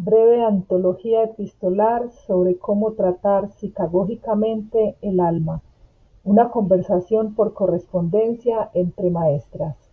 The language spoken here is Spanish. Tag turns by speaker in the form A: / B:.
A: Breve antología epistolar sobre cómo tratar psicagógicamente el alma: una conversación por correspondencia entre maestras.